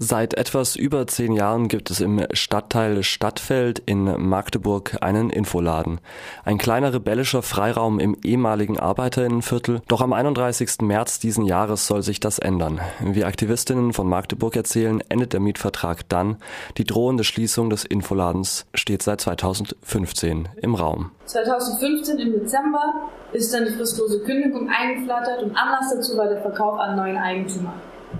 Seit etwas über zehn Jahren gibt es im Stadtteil Stadtfeld in Magdeburg einen Infoladen. Ein kleiner rebellischer Freiraum im ehemaligen Arbeiterinnenviertel. Doch am 31. März diesen Jahres soll sich das ändern. Wie Aktivistinnen von Magdeburg erzählen, endet der Mietvertrag dann. Die drohende Schließung des Infoladens steht seit 2015 im Raum. 2015 im Dezember ist dann die fristlose Kündigung eingeflattert und Anlass dazu war der Verkauf an neuen Eigentümer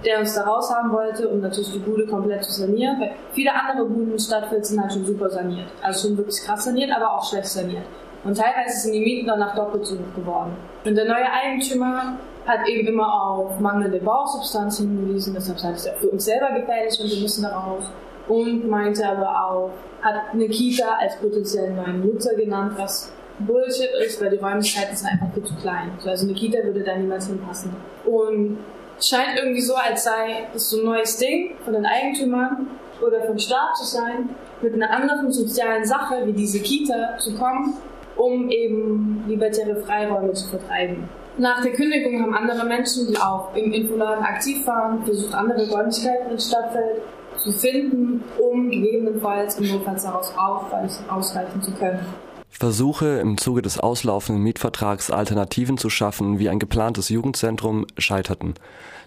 der uns da raus haben wollte, um natürlich die Bude komplett zu sanieren. Weil viele andere Buden im Stadtfeld sind halt schon super saniert. Also schon wirklich krass saniert, aber auch schlecht saniert. Und teilweise sind die Mieten danach doppelt so hoch geworden. Und der neue Eigentümer hat eben immer auf mangelnde Bausubstanz hingewiesen, deshalb sei es ja für uns selber gefährlich und wir müssen da raus. Und meinte aber auch, hat eine Kita als potenziellen neuen Nutzer genannt, was Bullshit ist, weil die Räumlichkeiten sind einfach viel zu klein. Also eine Kita würde da niemals hinpassen. Und scheint irgendwie so, als sei das so ein neues Ding von den Eigentümern oder vom Staat zu sein, mit einer anderen sozialen Sache wie diese Kita zu kommen, um eben libertäre Freiräume zu vertreiben. Nach der Kündigung haben andere Menschen, die auch im Infoladen aktiv waren, versucht, andere Räumlichkeiten im Stadtfeld zu finden, um gegebenenfalls im Notfall daraus ausweichen zu können. Versuche, im Zuge des auslaufenden Mietvertrags Alternativen zu schaffen, wie ein geplantes Jugendzentrum, scheiterten.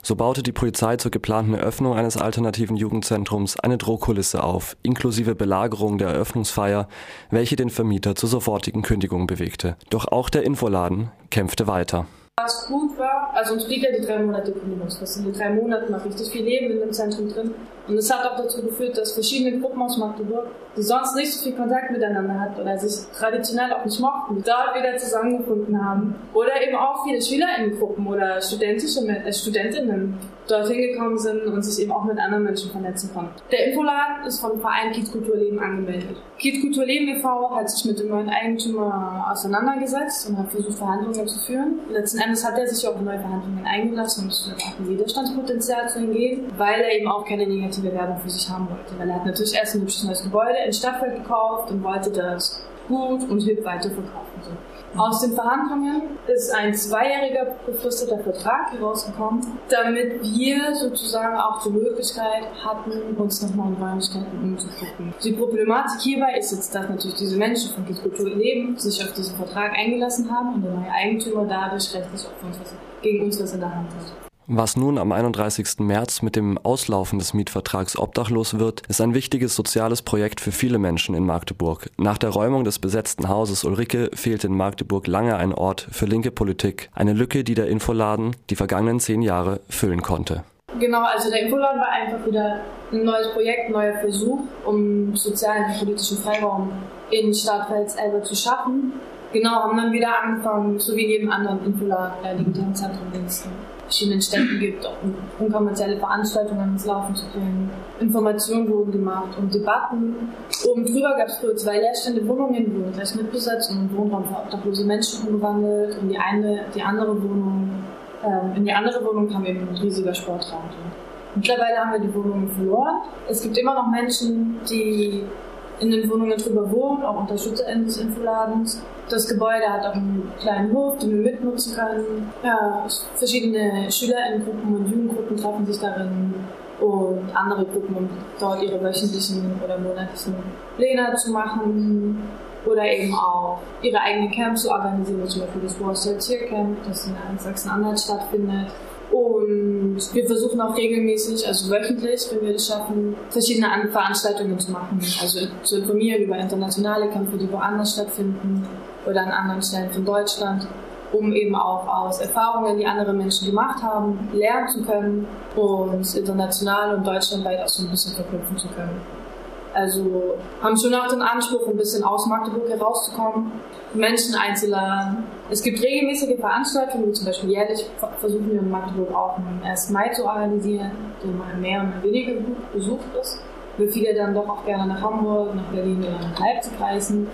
So baute die Polizei zur geplanten Eröffnung eines alternativen Jugendzentrums eine Drohkulisse auf, inklusive Belagerung der Eröffnungsfeier, welche den Vermieter zur sofortigen Kündigung bewegte. Doch auch der Infoladen kämpfte weiter. Was gut war, also uns blieb ja die drei Monate Kündigungsfrist. In den drei Monaten noch richtig viel Leben in dem Zentrum drin. Und das hat auch dazu geführt, dass verschiedene Gruppen aus Magdeburg, die sonst nicht so viel Kontakt miteinander hatten oder sich traditionell auch nicht mochten, dort wieder zusammengefunden haben. Oder eben auch viele SchülerInnengruppen oder studentische äh, Studentinnen dorthin gekommen sind und sich eben auch mit anderen Menschen vernetzen konnten. Der Infoladen ist vom Verein Kiez Kulturleben angemeldet. Kiez Kulturleben e.V. hat sich mit dem neuen Eigentümer auseinandergesetzt und hat versucht, Verhandlungen zu führen. Letzten Endes hat er sich auch neue Verhandlungen eingelassen und es auch ein Widerstandspotenzial zu ihm gehen, weil er eben auch keine negative negative Werbung für sich haben wollte. Weil er hat natürlich erst ein hübsches neues Gebäude in Stadtfeld gekauft und wollte das gut und hip weiterverkaufen. So. Aus den Verhandlungen ist ein zweijähriger befristeter Vertrag herausgekommen, damit wir sozusagen auch die Möglichkeit hatten, uns nochmal in Räumlichkeiten umzugucken. Die Problematik hierbei ist jetzt, dass natürlich diese Menschen von Kultur Leben sich auf diesen Vertrag eingelassen haben und der neue Eigentümer dadurch rechtlich auch uns gegen uns was in der Hand hat. Was nun am 31. März mit dem Auslaufen des Mietvertrags obdachlos wird, ist ein wichtiges soziales Projekt für viele Menschen in Magdeburg. Nach der Räumung des besetzten Hauses Ulrike fehlte in Magdeburg lange ein Ort für linke Politik. Eine Lücke, die der Infoladen die vergangenen zehn Jahre füllen konnte. Genau, also der Infoladen war einfach wieder ein neues Projekt, ein neuer Versuch, um sozialen und politischen Freiraum in Stadtfels Elbe zu schaffen. Genau, haben dann wieder angefangen, so wie jedem anderen Infoladen, äh, digitalen Zentrum Diensten verschiedenen Städten gibt, auch unkommerzielle Veranstaltungen ins Laufen zu bringen. Informationen wurden gemacht und Debatten. Oben drüber gab es früher zwei leerstehende Wohnungen, wurden gleich mitbesetzt und Wohnraum für obdachlose Menschen umgewandelt und die eine, die andere Wohnung, ähm, in die andere Wohnung kam eben ein riesiger Sportraum. Mittlerweile haben wir die Wohnungen verloren. Es gibt immer noch Menschen, die in den Wohnungen drüber wohnen, auch UnterstützerInnen des Infoladens. Das Gebäude hat auch einen kleinen Hof, den wir mitnutzen können. Ja, verschiedene SchülerInnengruppen und Jugendgruppen treffen sich darin und andere Gruppen, um dort ihre wöchentlichen oder monatlichen Pläne zu machen oder eben auch ihre eigenen Camps zu organisieren, zum Beispiel das Warsaw Tiercamp, das in Sachsen-Anhalt stattfindet und wir versuchen auch regelmäßig, also wöchentlich, wenn wir es schaffen, verschiedene Veranstaltungen zu machen. Also zu informieren über internationale Kämpfe, die woanders stattfinden oder an anderen Stellen von Deutschland, um eben auch aus Erfahrungen, die andere Menschen gemacht haben, lernen zu können und international und deutschlandweit auch so ein bisschen verknüpfen zu können. Also haben schon auch den Anspruch, ein bisschen aus Magdeburg herauszukommen, Menschen einzuladen. Es gibt regelmäßige Veranstaltungen, wie zum Beispiel jährlich versuchen wir in Magdeburg auch einen 1. Mai zu organisieren, der mal mehr und mal weniger besucht ist. Weil viele dann doch auch gerne nach Hamburg, nach Berlin oder nach Leipzig reisen.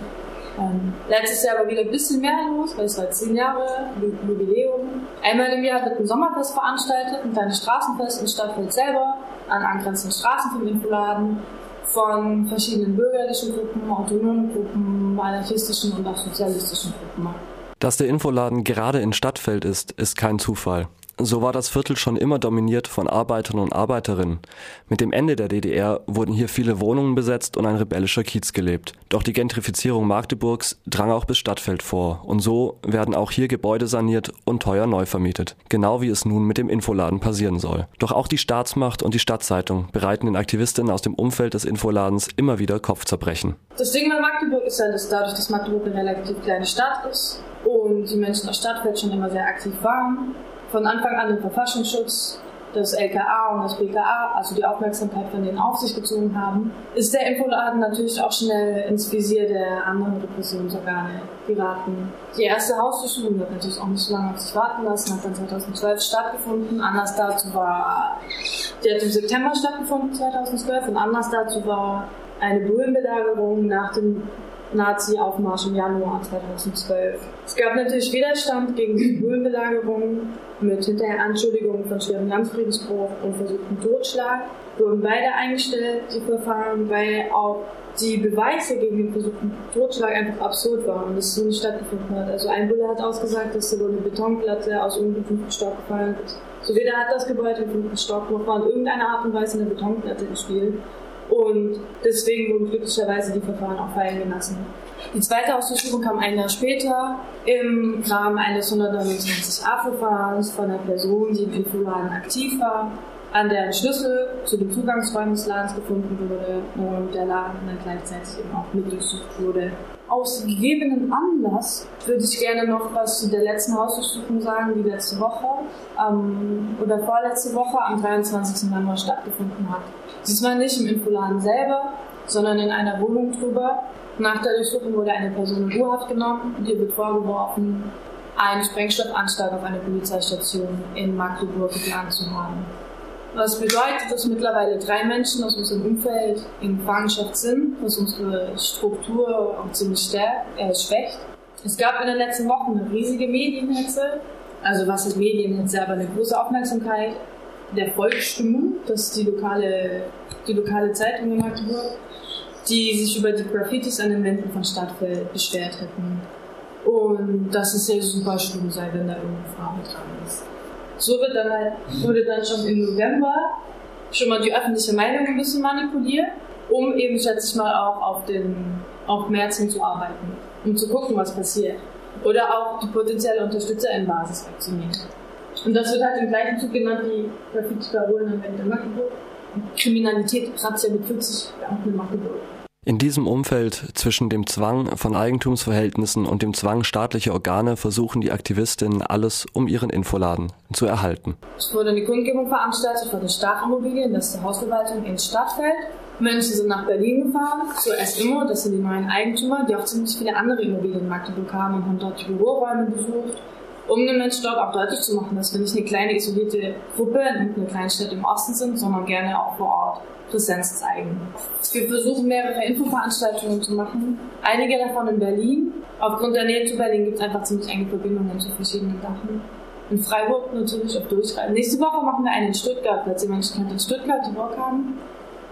Ähm, letztes Jahr war wieder ein bisschen mehr los, weil es war zehn Jahre Jubiläum. Einmal im Jahr wird ein Sommerfest veranstaltet, ein kleines Straßenfest in Stadtfeld selber, an angrenzenden Straßen vom Infoladen von verschiedenen bürgerlichen Gruppen, autonomen Gruppen, anarchistischen und auch sozialistischen Gruppen. Dass der Infoladen gerade in Stadtfeld ist, ist kein Zufall. So war das Viertel schon immer dominiert von Arbeitern und Arbeiterinnen. Mit dem Ende der DDR wurden hier viele Wohnungen besetzt und ein rebellischer Kiez gelebt. Doch die Gentrifizierung Magdeburgs drang auch bis Stadtfeld vor und so werden auch hier Gebäude saniert und teuer neu vermietet. Genau wie es nun mit dem Infoladen passieren soll. Doch auch die Staatsmacht und die Stadtzeitung bereiten den Aktivistinnen aus dem Umfeld des Infoladens immer wieder Kopfzerbrechen. Das Ding bei Magdeburg ist ja, dass dadurch, dass Magdeburg eine relativ kleine Stadt ist und die Menschen aus Stadtfeld schon immer sehr aktiv waren, von Anfang an den Verfassungsschutz, das LKA und das BKA, also die Aufmerksamkeit von denen auf sich gezogen haben, ist der Infoladen natürlich auch schnell ins Visier der anderen Repressionsorgane geraten. Die erste Hausdurchsuchung wird natürlich auch nicht so lange auf sich warten lassen, hat dann 2012 stattgefunden. Anlass dazu war, die hat im September stattgefunden, 2012, und Anlass dazu war eine Bullenbelagerung nach dem Nazi-Aufmarsch im Januar 2012. Es gab natürlich Widerstand gegen die Bullenbelagerung mit hinterher Anschuldigungen von schwerem Landfriedensbruch und versuchten Totschlag. Wurden beide eingestellt, die Verfahren, weil auch die Beweise gegen den versuchten Totschlag einfach absurd waren und es so nicht stattgefunden hat. Also ein Bulle hat ausgesagt, dass da wohl eine Betonplatte aus irgendeinem fünften Stock gefallen ist. So weder hat das Gebäude im fünften Stock war in irgendeiner Art und Weise eine Betonplatte gespielt. Und deswegen wurden glücklicherweise die Verfahren auch fallen gelassen. Die zweite Ausdurchsuchung kam ein Jahr später im Rahmen eines 129a-Verfahrens von einer Person, die im Infoladen aktiv war, an der ein Schlüssel zu den Zugangsräumen des Ladens gefunden wurde und der Laden dann gleichzeitig eben auch mit durchsucht wurde. Aus gegebenen Anlass würde ich gerne noch was zu der letzten Hausdurchsuchung sagen, die letzte Woche ähm, oder vorletzte Woche am 23. Januar stattgefunden hat. Diesmal nicht im Infoladen selber, sondern in einer Wohnung drüber. Nach der Durchsuchung wurde eine Person in Urhaft genommen und ihr wird vorgeworfen, einen Sprengstoffanschlag auf eine Polizeistation in Magdeburg geplant zu haben. Was bedeutet, dass mittlerweile drei Menschen aus unserem Umfeld in Gefangenschaft sind, was unsere Struktur auch ziemlich stärkt, äh, schwächt. Es gab in den letzten Wochen eine riesige Medienhetze, also was ist Medienhetze, aber eine große Aufmerksamkeit der Volksstimmung, das ist die lokale, die lokale Zeitung in Magdeburg, die sich über die Graffitis an den Wänden von Stadtfeld beschwert hätten. Und dass es ja super schlimm sei, wenn da irgendeine Farbe dran ist. So wird dann halt, wurde dann schon im November schon mal die öffentliche Meinung ein bisschen manipuliert, um eben, schätze ich mal, auch auf den, auf März hinzuarbeiten, um zu gucken, was passiert. Oder auch die potenzielle Unterstützer in Basis wegzunehmen. Und das wird halt im gleichen Zug genannt wie Graffiti-Parolen am Ende Magdeburg. Kriminalität kratzt ja mit 40 Beamten in Magdeburg. In diesem Umfeld zwischen dem Zwang von Eigentumsverhältnissen und dem Zwang staatlicher Organe versuchen die Aktivistinnen alles, um ihren Infoladen zu erhalten. Es wurde eine Kundgebung veranstaltet von der Startimmobilien, das ist die Hausverwaltung in Stadtfeld. Menschen sind nach Berlin gefahren, zur S-Immo, das sind die neuen Eigentümer, die auch ziemlich viele andere Immobilien in Magdeburg haben und haben dort die Büroräume besucht um den Menschen dort auch deutlich zu machen, dass wir nicht eine kleine isolierte Gruppe in einer kleinen Stadt im Osten sind, sondern gerne auch vor Ort Präsenz zeigen. Wir versuchen mehrere Infoveranstaltungen zu machen, einige davon in Berlin. Aufgrund der Nähe zu Berlin gibt es einfach ziemlich enge Verbindungen zu verschiedenen Sachen. In Freiburg natürlich auf Durchreisen. Nächste Woche machen wir einen in Stuttgart, falls ihr Menschen kennt, in Stuttgart, die Bock haben.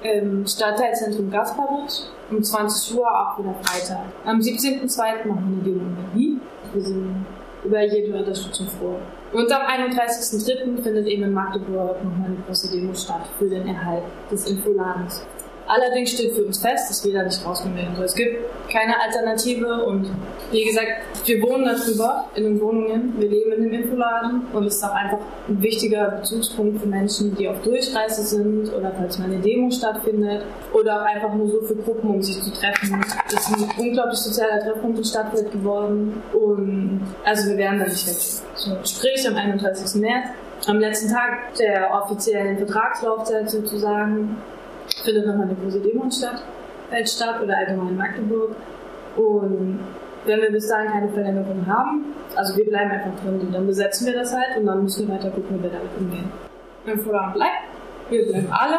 Im Stadtteilzentrum Gasparitsch um 20 Uhr, auch wieder Freitag. Am 17.02. machen wir Demo in Berlin. Wir sind über jede Unterstützung froh. Und am 31.03. findet eben in Magdeburg nochmal eine große Demo statt für den Erhalt des Infoladens. Allerdings steht für uns fest, dass wir da nicht rausgehen werden. Es gibt keine Alternative und wie gesagt, wir wohnen darüber in den Wohnungen, wir leben in dem Infoladen und es ist auch einfach ein wichtiger Bezugspunkt für Menschen, die auf Durchreise sind oder falls mal eine Demo stattfindet oder auch einfach nur so für Gruppen, um sich zu treffen. Das ist ein unglaublich sozialer Treffpunkt in Stadtwelt geworden und also wir werden da nicht weg. So, sprich am 31. März, am letzten Tag der offiziellen Vertragslaufzeit sozusagen, findet nochmal eine große Demo statt, fällt statt oder allgemein in Magdeburg. Und wenn wir bis dahin keine Verlängerung haben, also wir bleiben einfach drin, dann besetzen wir das halt und dann müssen wir weiter gucken, wie wir damit umgehen. Wenn Vorrang bleibt, wir bleiben alle